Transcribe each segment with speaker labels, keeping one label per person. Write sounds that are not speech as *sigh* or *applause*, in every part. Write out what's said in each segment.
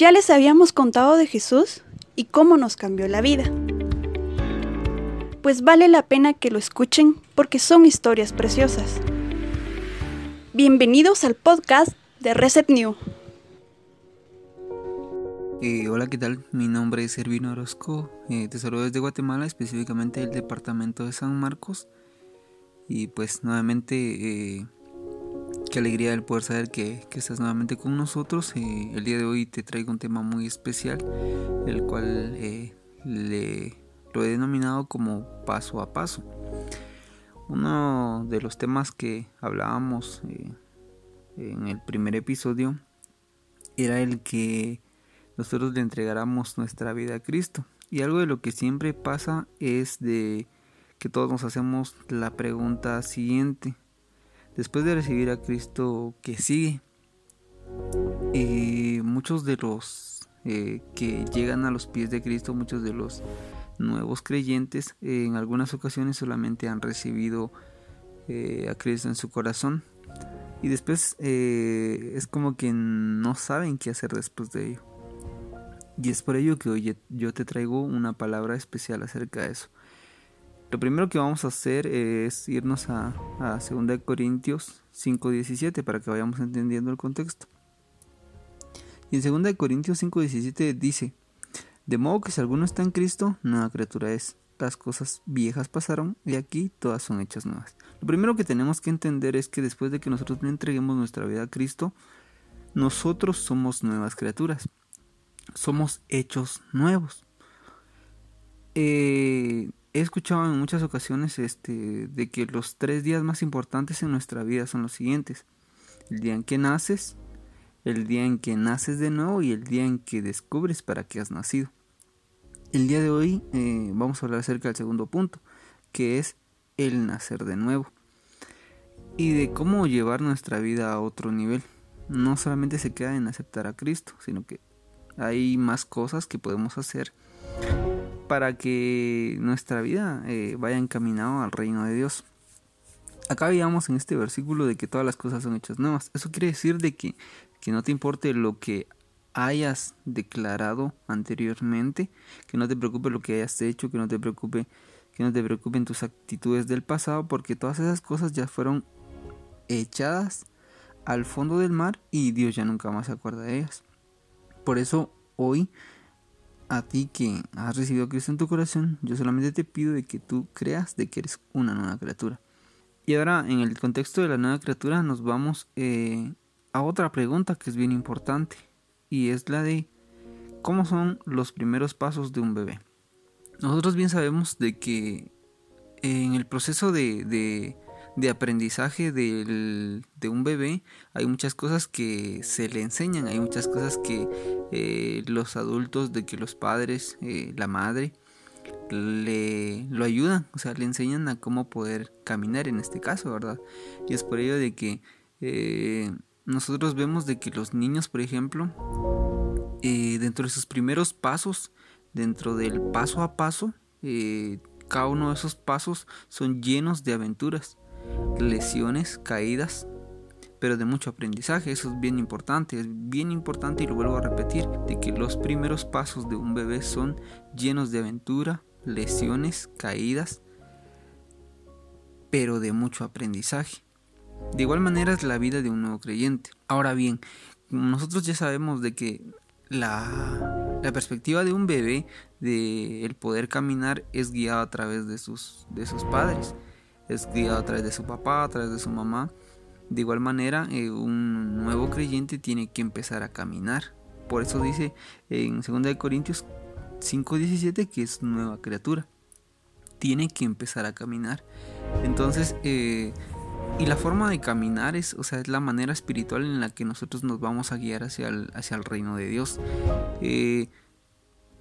Speaker 1: Ya les habíamos contado de Jesús y cómo nos cambió la vida. Pues vale la pena que lo escuchen porque son historias preciosas. Bienvenidos al podcast de Reset New.
Speaker 2: Eh, hola, ¿qué tal? Mi nombre es Servino Orozco, eh, te saludo desde Guatemala, específicamente del departamento de San Marcos. Y pues nuevamente, eh, qué alegría el poder saber que, estás nuevamente con nosotros. el día de hoy te traigo un tema muy especial, el cual le, lo he denominado como paso a paso. Uno de los temas que hablábamos en el primer episodio era el que nosotros le entregáramos nuestra vida a Cristo. Y algo de lo que siempre pasa es de que todos nos hacemos la pregunta siguiente. Después de recibir a Cristo, ¿qué sigue? Muchos de los eh, que llegan a los pies de Cristo, muchos de los nuevos creyentes, en algunas ocasiones solamente han recibido eh, a Cristo en su corazón. Y después eh, es como que no saben qué hacer después de ello. Y es por ello que hoy yo te traigo una palabra especial acerca de eso. Lo primero que vamos a hacer es irnos a, a 2 Corintios 5.17 para que vayamos entendiendo el contexto. Y en 2 Corintios 5.17 dice, de modo que si alguno está en Cristo, nueva criatura es. Las cosas viejas pasaron y aquí todas son hechas nuevas. Lo primero que tenemos que entender es que después de que nosotros le entreguemos nuestra vida a Cristo, nosotros somos nuevas criaturas somos hechos nuevos. Eh, he escuchado en muchas ocasiones este, de que los tres días más importantes en nuestra vida son los siguientes. El día en que naces, el día en que naces de nuevo y el día en que descubres para qué has nacido. El día de hoy eh, vamos a hablar acerca del segundo punto, que es el nacer de nuevo. Y de cómo llevar nuestra vida a otro nivel. No solamente se queda en aceptar a Cristo, sino que hay más cosas que podemos hacer para que nuestra vida eh, vaya encaminado al reino de Dios. Acá veíamos en este versículo de que todas las cosas son hechas nuevas. Eso quiere decir de que, que no te importe lo que hayas declarado anteriormente, que no te preocupe lo que hayas hecho, que no te preocupe que no te preocupen tus actitudes del pasado, porque todas esas cosas ya fueron echadas al fondo del mar y Dios ya nunca más se acuerda de ellas. Por eso hoy, a ti que has recibido a Cristo en tu corazón, yo solamente te pido de que tú creas de que eres una nueva criatura. Y ahora, en el contexto de la nueva criatura, nos vamos eh, a otra pregunta que es bien importante. Y es la de cómo son los primeros pasos de un bebé. Nosotros bien sabemos de que en el proceso de aprendizaje de un bebé hay muchas cosas que se le enseñan, hay muchas cosas que eh, los adultos, de que los padres, eh, la madre, le lo ayudan, o sea, le enseñan a cómo poder caminar en este caso, ¿verdad? Y es por ello de que eh, nosotros vemos de que los niños, por ejemplo, dentro de sus primeros pasos, dentro del paso a paso, cada uno de esos pasos son llenos de aventuras lesiones, caídas, pero de mucho aprendizaje. Eso es bien importante, es bien importante y lo vuelvo a repetir, de que los primeros pasos de un bebé son llenos de aventura, lesiones, caídas, pero de mucho aprendizaje. De igual manera es la vida de un nuevo creyente. Ahora bien, nosotros ya sabemos de que la, la perspectiva de un bebé de el poder caminar es guiada a través de sus, de sus padres es guiado a través de su papá, a través de su mamá. De igual manera, eh, un nuevo creyente tiene que empezar a caminar. Por eso dice en 2 Corintios 5:17 que es nueva criatura. Tiene que empezar a caminar. Entonces, eh, y la forma de caminar es, o sea, es la manera espiritual en la que nosotros nos vamos a guiar hacia el, hacia el reino de Dios. Eh,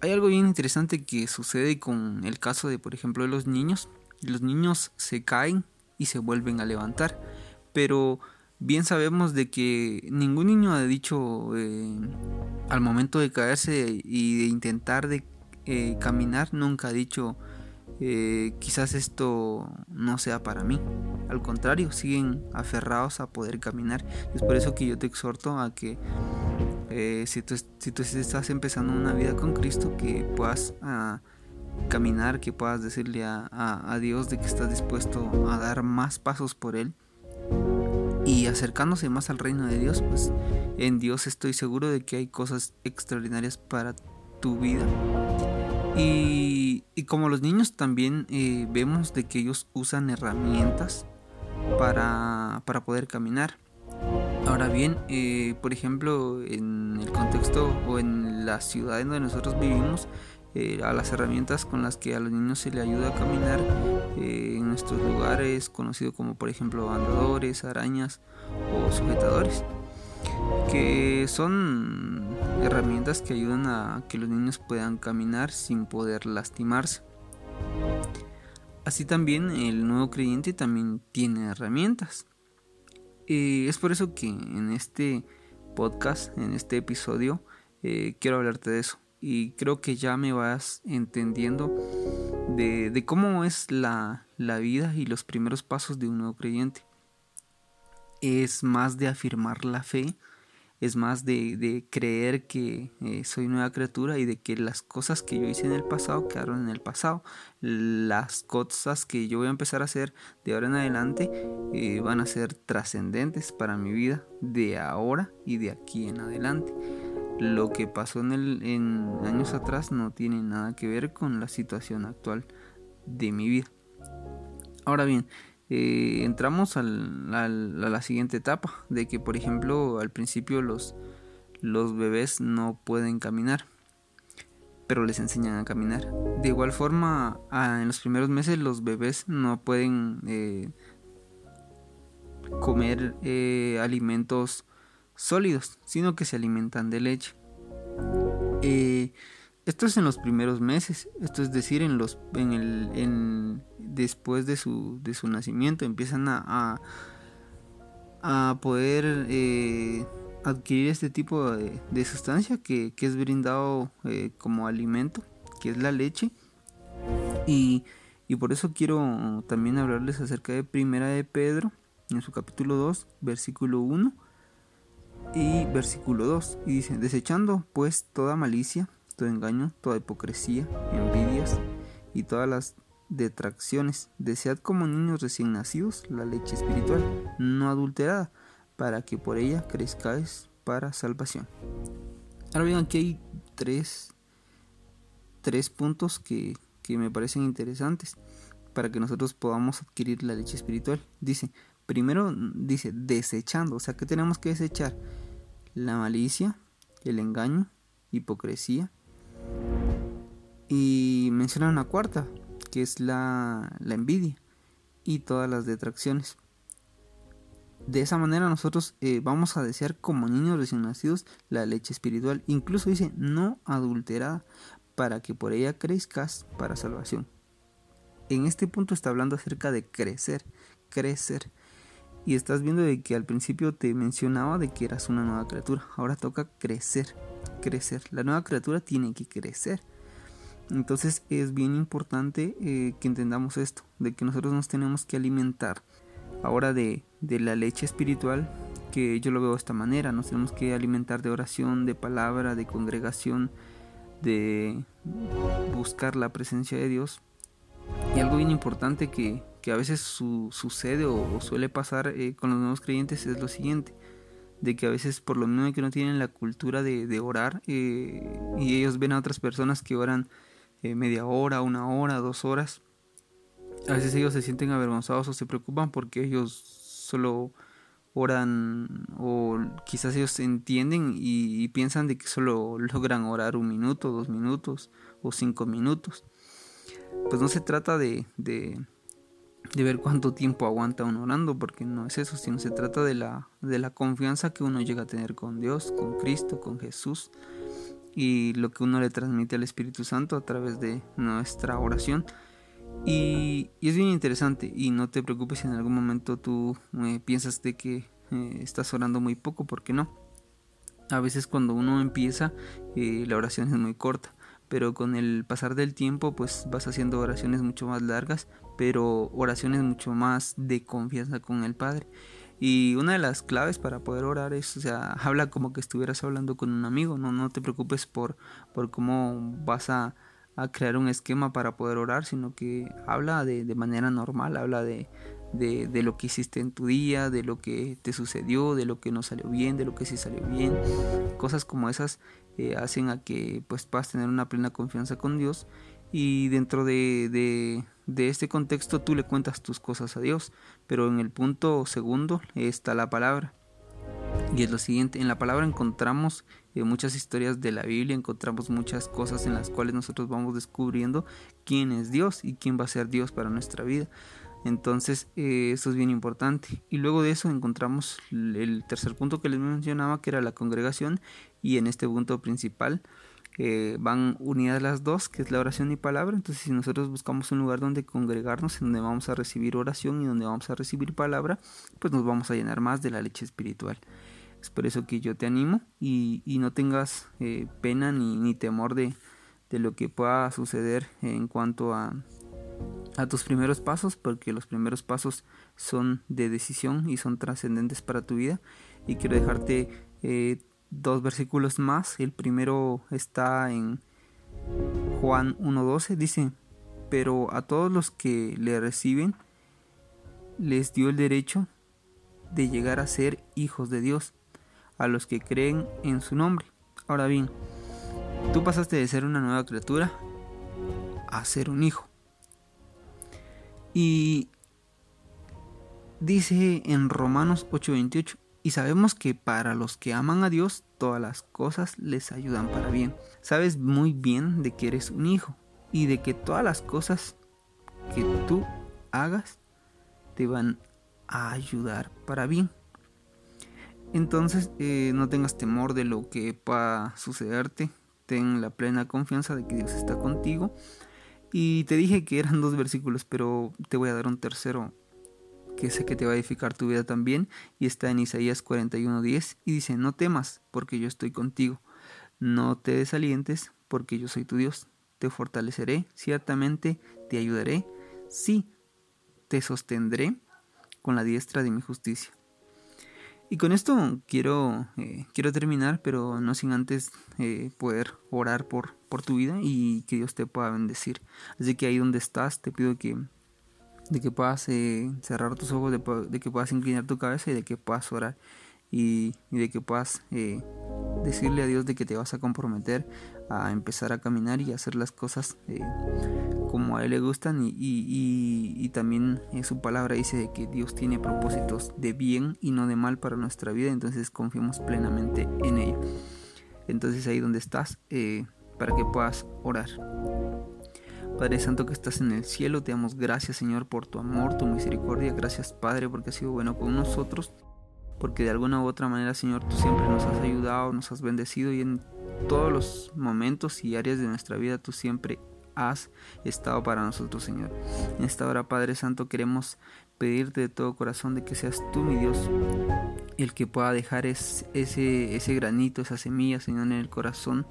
Speaker 2: hay algo bien interesante que sucede con el caso de, por ejemplo, de los niños los niños se caen y se vuelven a levantar. Pero bien sabemos de que ningún niño ha dicho eh, al momento de caerse y de intentar de eh, caminar, nunca ha dicho eh, quizás esto no sea para mí. Al contrario, siguen aferrados a poder caminar. Es por eso que yo te exhorto a que si, tú, si tú estás empezando una vida con Cristo, que puedas ah, caminar, que puedas decirle a, a, Dios de que estás dispuesto a dar más pasos por Él y acercándose más al reino de Dios, pues en Dios estoy seguro de que hay cosas extraordinarias para tu vida. Y, como los niños también eh, vemos de que ellos usan herramientas para, para poder caminar. Ahora bien, eh, por ejemplo, en el contexto o en la ciudad en donde nosotros vivimos, eh, a las herramientas con las que a los niños se le ayuda a caminar eh, en nuestros lugares, conocido como por ejemplo andadores, arañas o sujetadores, que son herramientas que ayudan a que los niños puedan caminar sin poder lastimarse. Así también el nuevo creyente también tiene herramientas es por eso que en este podcast, en este episodio, eh, quiero hablarte de eso. Y creo que ya me vas entendiendo de, cómo es la, la vida y los primeros pasos de un nuevo creyente. Es más de afirmar la fe es más de, creer que eh, soy nueva criatura y de que las cosas que yo hice en el pasado quedaron en el pasado. Las cosas que yo voy a empezar a hacer de ahora en adelante eh, van a ser trascendentes para mi vida de ahora y de aquí en adelante. Lo que pasó en, el, años atrás no tiene nada que ver con la situación actual de mi vida. Ahora bien, eh, entramos a la siguiente etapa, de que por ejemplo al principio los, los bebés no pueden caminar, pero les enseñan a caminar. De igual forma, en los primeros meses los bebés no pueden eh, comer eh, alimentos sólidos, sino que se alimentan de leche. Esto es en los primeros meses, esto es decir, en los, en el, en, después de su, de su nacimiento empiezan a, a, poder eh, adquirir este tipo de, sustancia que, es brindado eh, como alimento, que es la leche. Y, y, por eso quiero también hablarles acerca de Primera de Pedro, en su capítulo 2, versículo 1 y versículo 2. Y dice, desechando pues toda malicia todo engaño, toda hipocresía, envidias y todas las detracciones. Desead como niños recién nacidos la leche espiritual, no adulterada, para que por ella crezcáis para salvación. Ahora bien, aquí hay tres, tres puntos que, que me parecen interesantes para que nosotros podamos adquirir la leche espiritual. Dice, primero dice desechando, o sea que tenemos que desechar la malicia, el engaño, hipocresía, y menciona una cuarta, que es la, envidia y todas las detracciones. De esa manera nosotros eh, vamos a desear como niños recién nacidos la leche espiritual. Incluso dice no adulterada para que por ella crezcas para salvación. En este punto está hablando acerca de crecer, crecer. Y estás viendo de que al principio te mencionaba de que eras una nueva criatura. Ahora toca crecer, crecer. La nueva criatura tiene que crecer. Entonces es bien importante eh, que entendamos esto, de que nosotros nos tenemos que alimentar ahora de, la leche espiritual, que yo lo veo de esta manera, nos tenemos que alimentar de oración, de palabra, de congregación, de buscar la presencia de Dios. Y algo bien importante que, a veces sucede o, suele pasar eh, con los nuevos creyentes es lo siguiente de que a veces por lo mismo que no tienen la cultura de, orar eh, y ellos ven a otras personas que oran eh, media hora, una hora, dos horas. A veces ellos se sienten avergonzados o se preocupan porque ellos solo oran o quizás ellos entienden y, piensan de que solo logran orar un minuto, dos minutos o cinco minutos. Pues no se trata de, de, ver cuánto tiempo aguanta uno orando, porque no es eso, sino se trata de la, de la confianza que uno llega a tener con Dios, con Cristo, con Jesús y lo que uno le transmite al Espíritu Santo a través de nuestra oración. Y, es bien interesante y no te preocupes si en algún momento tú eh, piensas de que eh, estás orando muy poco, porque no. A veces cuando uno empieza eh, la oración es muy corta, pero con el pasar del tiempo pues vas haciendo oraciones mucho más largas, pero oraciones mucho más de confianza con el Padre. Y una de las claves para poder orar es, o sea, *laughs* habla como que estuvieras hablando con un amigo, no, no te preocupes por, por cómo vas a, crear un esquema para poder orar, sino que habla de, de manera normal, habla de, de, lo que hiciste en tu día, de lo que te sucedió, de lo que no salió bien, de lo que sí salió bien. Cosas como esas eh, hacen a que pues puedas tener una plena confianza con Dios y dentro de, de, este contexto tú le cuentas tus cosas a Dios, pero en el punto segundo está la palabra. Y es lo siguiente, en la palabra encontramos eh, muchas historias de la Biblia, encontramos muchas cosas en las cuales nosotros vamos descubriendo quién es Dios y quién va a ser Dios para nuestra vida. Entonces, eh, eso es bien importante. Y luego de eso encontramos el tercer punto que les mencionaba, que era la congregación. Y en este punto principal eh, van unidas las dos, que es la oración y palabra. Entonces, si nosotros buscamos un lugar donde congregarnos, en donde vamos a recibir oración y donde vamos a recibir palabra, pues nos vamos a llenar más de la leche espiritual. Es por eso que yo te animo y, no tengas eh, pena ni, ni temor de, de, lo que pueda suceder en cuanto a, a tus primeros pasos, porque los primeros pasos son de decisión y son trascendentes para tu vida. Y quiero dejarte eh, dos versículos más. El primero está en Juan 1.12. Dice, pero a todos los que le reciben, les dio el derecho de llegar a ser hijos de Dios, a los que creen en su nombre. Ahora bien, tú pasaste de ser una nueva criatura a ser un hijo. Y dice en Romanos 8:28, y sabemos que para los que aman a Dios, todas las cosas les ayudan para bien. Sabes muy bien de que eres un hijo y de que todas las cosas que tú hagas te van a ayudar para bien. Entonces eh, no tengas temor de lo que pueda sucederte. Ten la plena confianza de que Dios está contigo. Y te dije que eran dos versículos, pero te voy a dar un tercero que sé que te va a edificar tu vida también, y está en Isaías 41:10, y dice, no temas, porque yo estoy contigo, no te desalientes, porque yo soy tu Dios, te fortaleceré, ciertamente te ayudaré, sí, te sostendré con la diestra de mi justicia. Y con esto quiero, eh, quiero terminar, pero no sin antes eh, poder orar por, por tu vida y que Dios te pueda bendecir. Así que ahí donde estás, te pido que de que puedas eh, cerrar tus ojos, de, que puedas inclinar tu cabeza y de que puedas orar y, de que puedas decirle a Dios de que te vas a comprometer a empezar a caminar y hacer las cosas como a Él le gustan y, y también su palabra dice que Dios tiene propósitos de bien y no de mal para nuestra vida, entonces confiemos plenamente en ello. Entonces ahí donde estás, para que puedas orar. Padre Santo que estás en el cielo, te damos gracias Señor por tu amor, tu misericordia. Gracias Padre porque has sido bueno con nosotros. Porque de alguna u otra manera Señor tú siempre nos has ayudado, nos has bendecido y en todos los momentos y áreas de nuestra vida tú siempre has estado para nosotros Señor. En esta hora Padre Santo queremos pedirte de todo corazón de que seas tú mi Dios el que pueda dejar ese, ese granito, esa semilla Señor en el corazón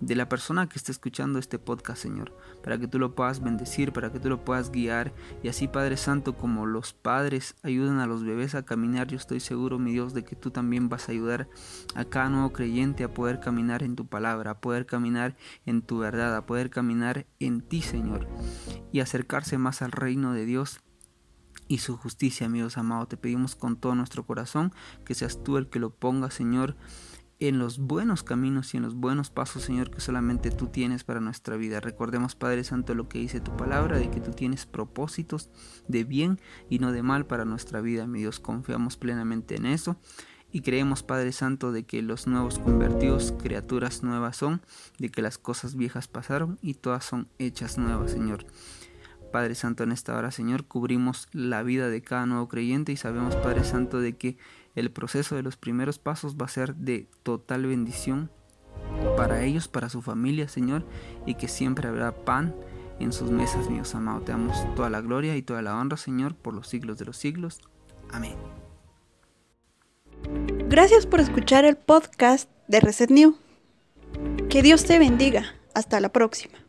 Speaker 2: de la persona que está escuchando este podcast, Señor, para que tú lo puedas bendecir, para que tú lo puedas guiar y así, Padre Santo, como los padres ayudan a los bebés a caminar, yo estoy seguro, mi Dios, de que tú también vas a ayudar a cada nuevo creyente a poder caminar en tu palabra, a poder caminar en tu verdad, a poder caminar en ti, Señor, y acercarse más al reino de Dios y su justicia, amigos amados. Te pedimos con todo nuestro corazón que seas tú el que lo ponga, Señor, en los buenos caminos y en los buenos pasos, Señor, que solamente tú tienes para nuestra vida. Recordemos, Padre Santo, lo que dice tu palabra, de que tú tienes propósitos de bien y no de mal para nuestra vida. Mi Dios, confiamos plenamente en eso. Y creemos, Padre Santo, de que los nuevos convertidos, criaturas nuevas son, de que las cosas viejas pasaron y todas son hechas nuevas, Señor. Padre Santo, en esta hora, Señor, cubrimos la vida de cada nuevo creyente y sabemos, Padre Santo, de que el proceso de los primeros pasos va a ser de total bendición para ellos, para su familia, Señor, y que siempre habrá pan en sus mesas, míos amados. Te damos toda la gloria y toda la honra, Señor, por los siglos de los siglos. Amén.
Speaker 1: Gracias por escuchar el podcast de Reset New. Que Dios te bendiga. Hasta la próxima.